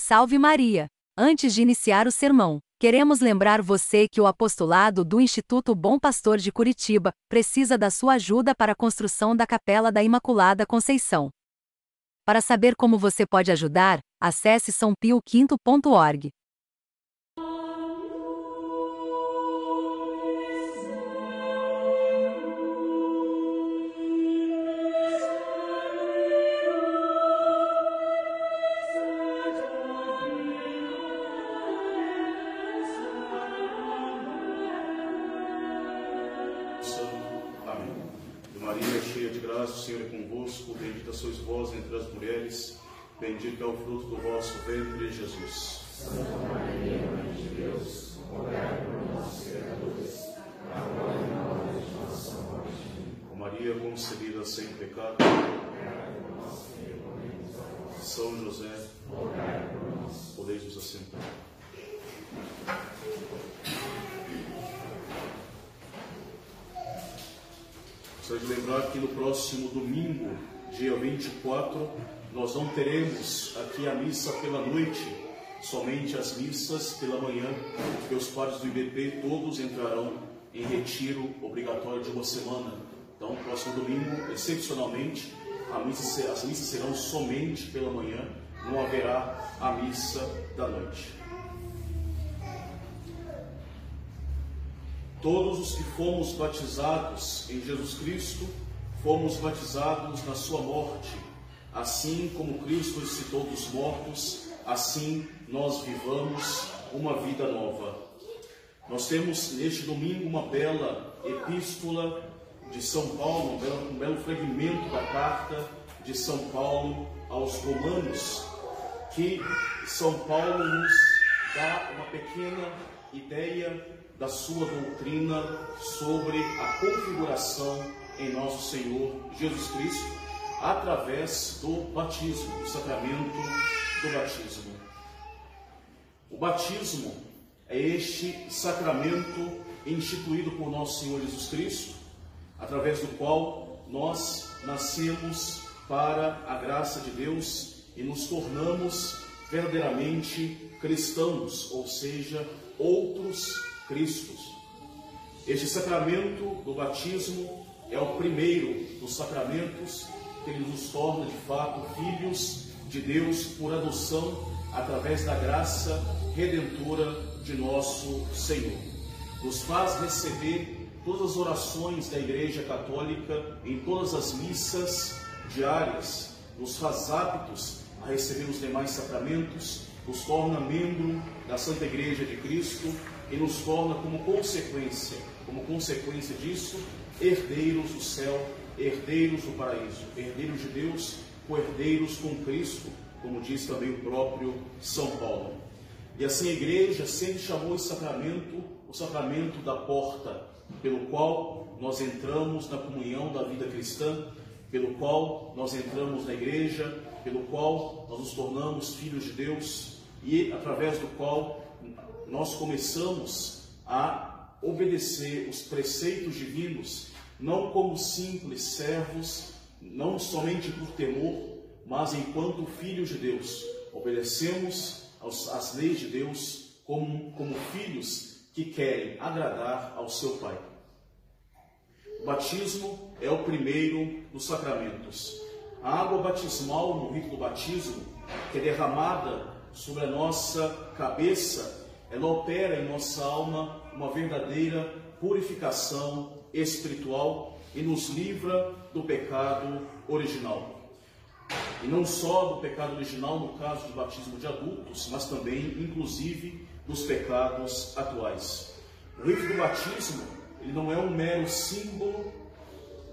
Salve Maria! Antes de iniciar o sermão, queremos lembrar você que o apostolado do Instituto Bom Pastor de Curitiba precisa da sua ajuda para a construção da Capela da Imaculada Conceição. Para saber como você pode ajudar, acesse sãopioquinto.org. sois vós entre as mulheres, bendito é o fruto do vosso ventre, Jesus. Santa Maria, Mãe de Deus, rogai por nós, pecadores, agora e na hora de nossa morte. Com Maria concebida sem pecado, São José, rogai por nós. Podeis nos assentar. Gostaria de lembrar que no próximo domingo, dia 24, nós não teremos aqui a missa pela noite, somente as missas pela manhã, porque os padres do IBP todos entrarão em retiro obrigatório de uma semana. Então, próximo domingo, excepcionalmente, missa, as missas serão somente pela manhã, não haverá a missa da noite. Todos os que fomos batizados em Jesus Cristo, fomos batizados na sua morte. Assim como Cristo ressuscitou dos mortos, assim nós vivamos uma vida nova. Nós temos neste domingo uma bela epístola de São Paulo, um belo, um belo fragmento da carta de São Paulo aos Romanos, que São Paulo nos dá uma pequena ideia da sua doutrina sobre a configuração em nosso Senhor Jesus Cristo através do batismo, do sacramento do batismo. O batismo é este sacramento instituído por nosso Senhor Jesus Cristo, através do qual nós nascemos para a graça de Deus e nos tornamos verdadeiramente cristãos, ou seja, outros Cristos. Este sacramento do batismo é o primeiro dos sacramentos que ele nos torna de fato filhos de Deus por adoção através da graça redentora de nosso Senhor. Nos faz receber todas as orações da Igreja Católica em todas as missas diárias, nos faz aptos a receber os demais sacramentos, nos torna membro da Santa Igreja de Cristo e nos torna como consequência, como consequência disso, herdeiros do céu, herdeiros do paraíso, herdeiros de Deus, co-herdeiros com Cristo, como diz também o próprio São Paulo. E assim a igreja sempre chamou esse sacramento o sacramento da porta, pelo qual nós entramos na comunhão da vida cristã, pelo qual nós entramos na igreja, pelo qual nós nos tornamos filhos de Deus e através do qual nós começamos a obedecer os preceitos divinos, não como simples servos, não somente por temor, mas enquanto filhos de Deus. Obedecemos às leis de Deus como, como filhos que querem agradar ao seu Pai. O batismo é o primeiro dos sacramentos. A água batismal no rito do batismo, que é derramada sobre a nossa cabeça, ela opera em nossa alma uma verdadeira purificação espiritual e nos livra do pecado original. E não só do pecado original no caso do batismo de adultos, mas também, inclusive, dos pecados atuais. O rito do batismo ele não é um mero símbolo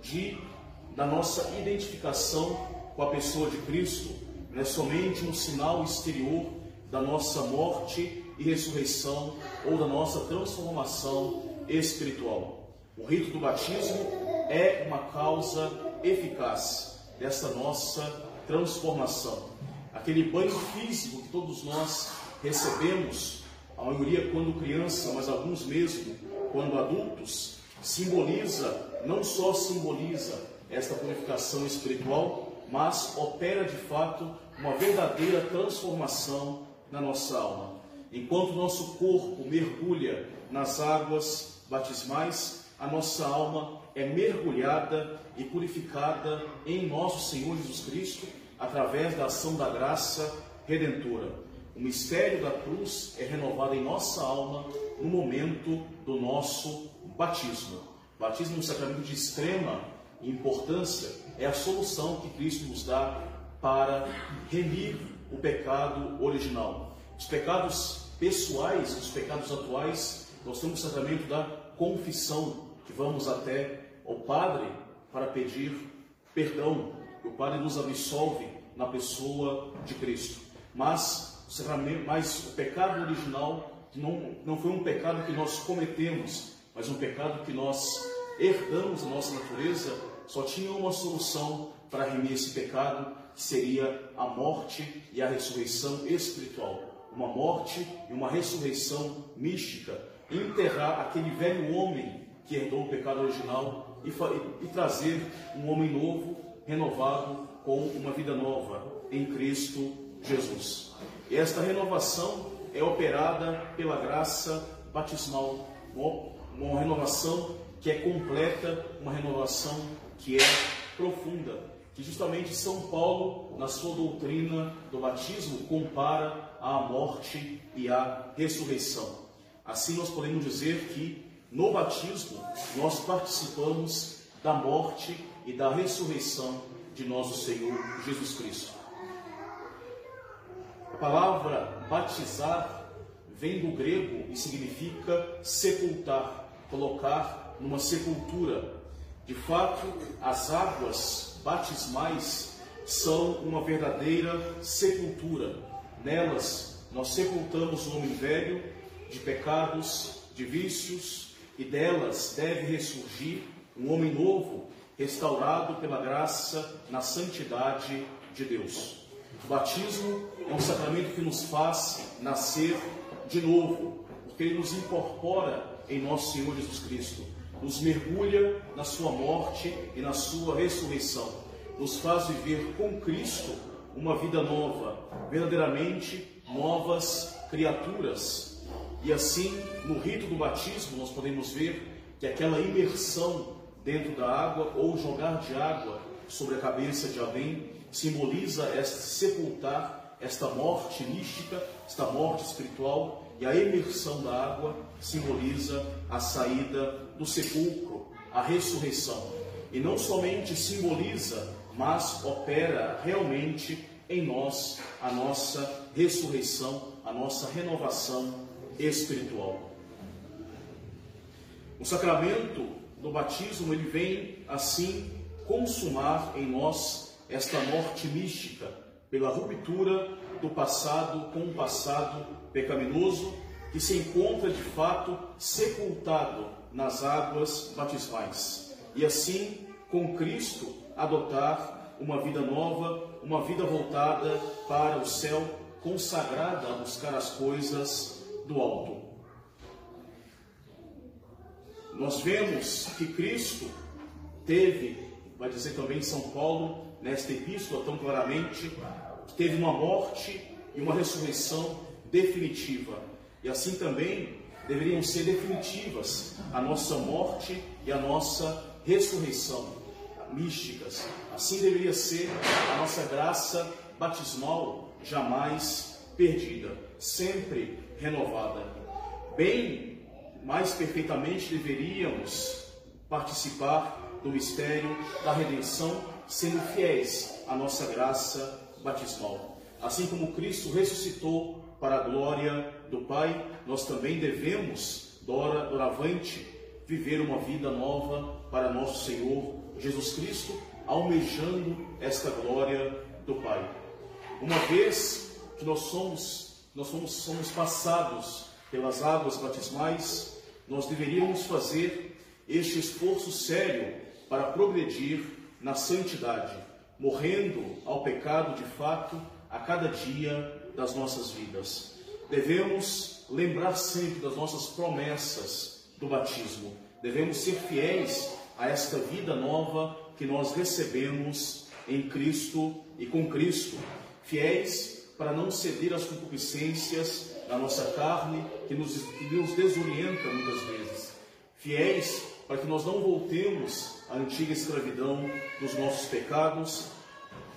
de, da nossa identificação com a pessoa de Cristo, não é somente um sinal exterior da nossa morte e ressurreição ou da nossa transformação espiritual. O rito do batismo é uma causa eficaz dessa nossa transformação. Aquele banho físico que todos nós recebemos, a maioria quando criança, mas alguns mesmo quando adultos, simboliza, não só simboliza esta purificação espiritual, mas opera de fato uma verdadeira transformação na nossa alma. Enquanto nosso corpo mergulha nas águas batismais, a nossa alma é mergulhada e purificada em nosso Senhor Jesus Cristo através da ação da graça redentora. O mistério da cruz é renovado em nossa alma no momento do nosso batismo. O batismo é um sacramento de extrema importância, é a solução que Cristo nos dá para remir o pecado original. Os pecados pessoais, os pecados atuais, nós temos o sacramento da confissão, que vamos até o Padre para pedir perdão. O Padre nos absolve na pessoa de Cristo. Mas mas o pecado original não, não foi um pecado que nós cometemos, mas um pecado que nós herdamos da nossa natureza, só tinha uma solução para remir esse pecado, que seria a morte e a ressurreição espiritual. Uma morte e uma ressurreição mística. Enterrar aquele velho homem que herdou o pecado original e, e, e trazer um homem novo, renovado, com uma vida nova em Cristo Jesus. Esta renovação é operada pela graça batismal, uma renovação que é completa, uma renovação que é profunda, que justamente São Paulo, na sua doutrina do batismo, compara à morte e à ressurreição. Assim nós podemos dizer que no batismo nós participamos da morte e da ressurreição de nosso Senhor Jesus Cristo. A palavra batizar vem do grego e significa sepultar, colocar numa sepultura. De fato, as águas batismais são uma verdadeira sepultura. Nelas nós sepultamos o homem velho de pecados, de vícios, e delas deve ressurgir um homem novo, restaurado pela graça na santidade de Deus. O batismo é um sacramento que nos faz nascer de novo, porque ele nos incorpora em nosso Senhor Jesus Cristo, nos mergulha na sua morte e na sua ressurreição, nos faz viver com Cristo uma vida nova, verdadeiramente novas criaturas. E assim, no rito do batismo, nós podemos ver que aquela imersão dentro da água ou jogar de água sobre a cabeça de alguém simboliza esta sepultar esta morte mística, esta morte espiritual e a imersão da água simboliza a saída do sepulcro, a ressurreição. E não somente simboliza, mas opera realmente em nós a nossa ressurreição, a nossa renovação espiritual. O sacramento do batismo, ele vem assim consumar em nós esta morte mística pela ruptura do passado com o passado pecaminoso que se encontra de fato sepultado nas águas batismais. E assim, com Cristo, adotar uma vida nova, uma vida voltada para o céu, consagrada a buscar as coisas do alto. Nós vemos que Cristo teve, vai dizer também São Paulo, nesta epístola tão claramente, teve uma morte e uma ressurreição definitiva. E assim também deveriam ser definitivas a nossa morte e a nossa ressurreição, místicas. Assim deveria ser a nossa graça batismal, jamais perdida, sempre renovada. Bem mais perfeitamente deveríamos participar do mistério da redenção, sendo fiéis à nossa graça batismal. Assim como Cristo ressuscitou para a glória do Pai, nós também devemos, dora, doravante, viver uma vida nova para nosso Senhor Jesus Cristo, almejando esta glória do Pai. Uma vez que nós somos, nós somos, somos passados pelas águas batismais, nós deveríamos fazer este esforço sério para progredir na santidade, morrendo ao pecado de fato a cada dia das nossas vidas. Devemos lembrar sempre das nossas promessas do batismo. Devemos ser fiéis a esta vida nova que nós recebemos em Cristo e com Cristo. Fiéis para não ceder às concupiscências da nossa carne, que nos, que nos desorienta muitas vezes. Fiéis para que nós não voltemos à antiga escravidão dos nossos pecados,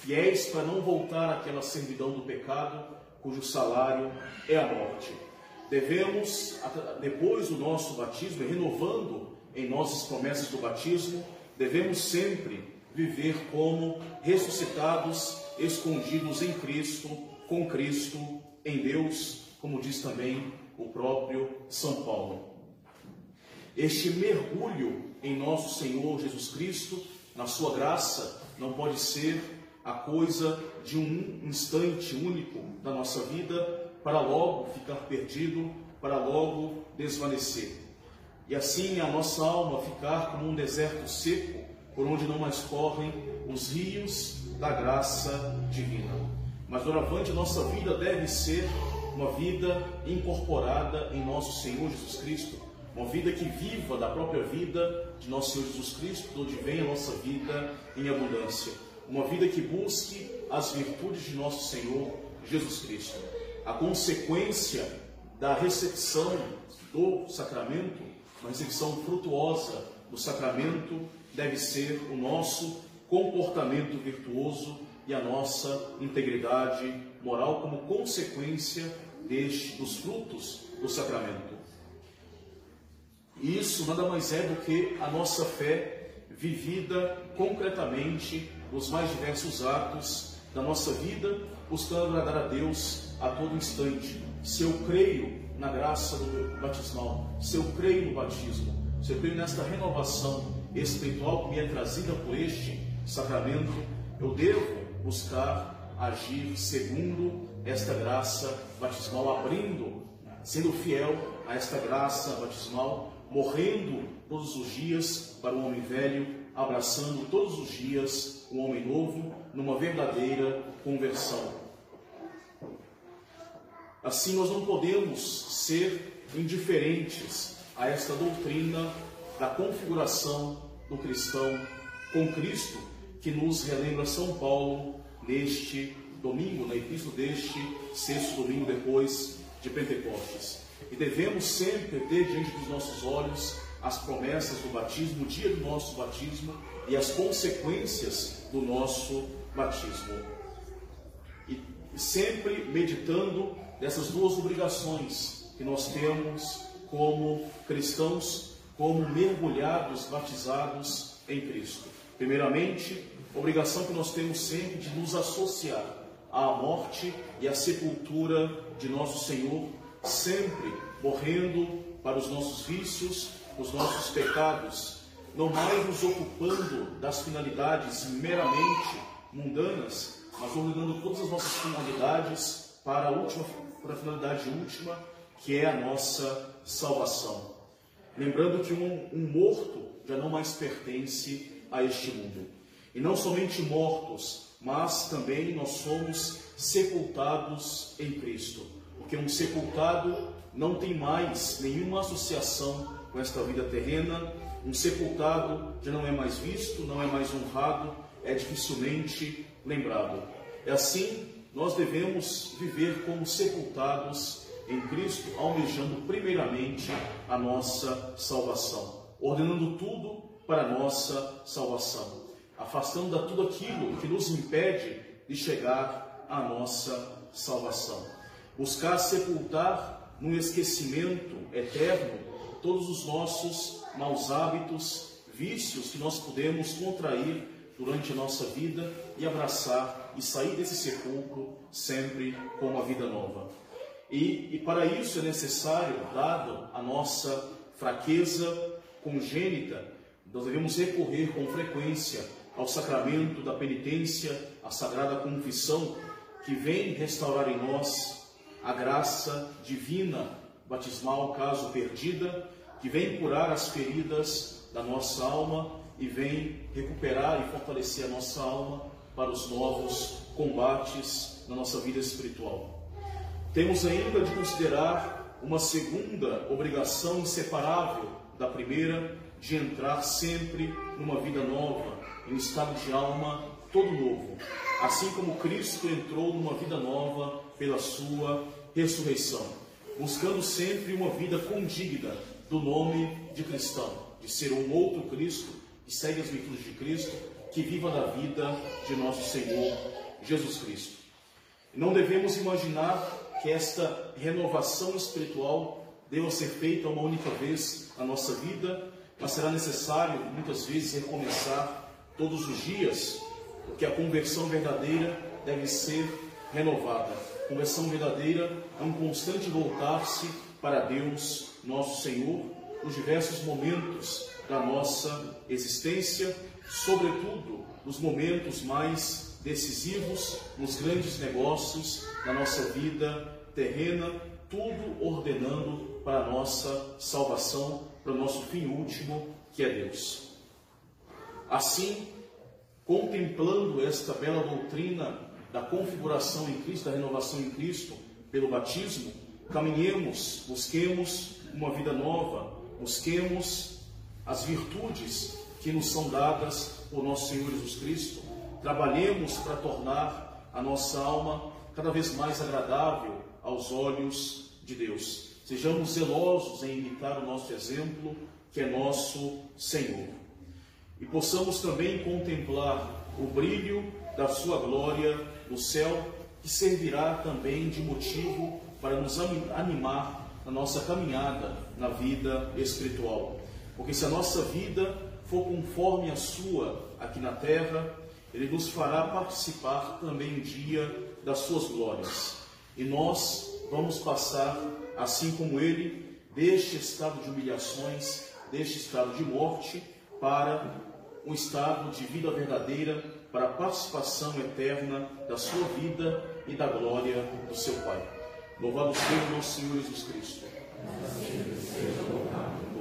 fiéis para não voltar àquela servidão do pecado, cujo salário é a morte. Devemos, depois do nosso batismo, renovando em nossas promessas do batismo, devemos sempre viver como ressuscitados, escondidos em Cristo, com Cristo, em Deus, como diz também o próprio São Paulo. Este mergulho em nosso Senhor Jesus Cristo, na sua graça, não pode ser a coisa de um instante único da nossa vida para logo ficar perdido, para logo desvanecer. E assim a nossa alma ficar como um deserto seco, por onde não mais correm os rios da graça divina. Mas doravante nossa vida deve ser uma vida incorporada em nosso Senhor Jesus Cristo, uma vida que viva da própria vida de nosso Senhor Jesus Cristo, de onde vem a nossa vida em abundância. Uma vida que busque as virtudes de nosso Senhor Jesus Cristo. A consequência da recepção do sacramento, uma recepção frutuosa do sacramento, deve ser o nosso comportamento virtuoso e a nossa integridade moral como consequência deste, dos frutos do sacramento. Isso nada mais é do que a nossa fé vivida concretamente nos mais diversos atos da nossa vida, buscando agradar a Deus a todo instante. Se eu creio na graça do batismal, se eu creio no batismo, se eu creio nesta renovação espiritual que me é trazida por este sacramento, eu devo buscar agir segundo esta graça batismal, abrindo, sendo fiel a esta graça batismal, morrendo todos os dias para o homem velho, abraçando todos os dias o homem novo numa verdadeira conversão. Assim, nós não podemos ser indiferentes a esta doutrina da configuração do cristão com Cristo, que nos relembra São Paulo neste domingo, na epístola deste sexto domingo depois de Pentecostes. E devemos sempre ter diante dos nossos olhos as promessas do batismo, o dia do nosso batismo e as consequências do nosso batismo. E sempre meditando dessas duas obrigações que nós temos como cristãos, como mergulhados, batizados em Cristo. Primeiramente, obrigação que nós temos sempre de nos associar à morte e à sepultura de nosso Senhor sempre morrendo para os nossos vícios, os nossos pecados, não mais nos ocupando das finalidades meramente mundanas, mas ordenando todas as nossas finalidades para a última, para a finalidade última, que é a nossa salvação. Lembrando que um, um morto já não mais pertence a este mundo. E não somente mortos, mas também nós somos sepultados em Cristo. Porque um sepultado não tem mais nenhuma associação com esta vida terrena. Um sepultado já não é mais visto, não é mais honrado, é dificilmente lembrado. É assim, nós devemos viver como sepultados em Cristo, almejando primeiramente a nossa salvação, ordenando tudo para a nossa salvação, afastando tudo aquilo que nos impede de chegar à nossa salvação. Buscar sepultar no esquecimento eterno todos os nossos maus hábitos, vícios que nós podemos contrair durante a nossa vida e abraçar e sair desse sepulcro sempre com uma vida nova. E, e para isso é necessário, dado a nossa fraqueza congênita, nós devemos recorrer com frequência ao sacramento da penitência, à sagrada confissão, que vem restaurar em nós a graça divina batismal, caso perdida, que vem curar as feridas da nossa alma e vem recuperar e fortalecer a nossa alma para os novos combates na nossa vida espiritual. Temos ainda de considerar uma segunda obrigação inseparável da primeira, de entrar sempre numa vida nova, em um estado de alma todo novo. assim como Cristo entrou numa vida nova pela sua ressurreição, buscando sempre uma vida condigna do nome de cristão, de ser um outro Cristo que segue as virtudes de Cristo, que viva na vida de nosso Senhor Jesus Cristo. Não devemos imaginar que esta renovação espiritual deva ser feita uma única vez na nossa vida, mas será necessário muitas vezes recomeçar todos os dias, porque a conversão verdadeira deve ser renovada. A conversão verdadeira é um constante voltar-se para Deus, nosso Senhor, nos diversos momentos da nossa existência, sobretudo nos momentos mais decisivos, nos grandes negócios da nossa vida terrena, tudo ordenando para a nossa salvação, para o nosso fim último, que é Deus. Assim, contemplando esta bela doutrina da configuração em Cristo, da renovação em Cristo, pelo batismo, caminhemos, busquemos uma vida nova, busquemos as virtudes que nos são dadas por nosso Senhor Jesus Cristo, trabalhemos para tornar a nossa alma cada vez mais agradável aos olhos de Deus. Sejamos zelosos em imitar o nosso exemplo, que é nosso Senhor. E possamos também contemplar o brilho da Sua glória no céu, que servirá também de motivo para nos animar na nossa caminhada na vida espiritual. Porque se a nossa vida for conforme a sua aqui na terra, Ele nos fará participar também um dia das suas glórias. E nós vamos passar, assim como ele, deste estado de humilhações, deste estado de morte, para um estado de vida verdadeira, para a participação eterna da sua vida e da glória do seu Pai. Louvado seja nosso Senhor Jesus Cristo.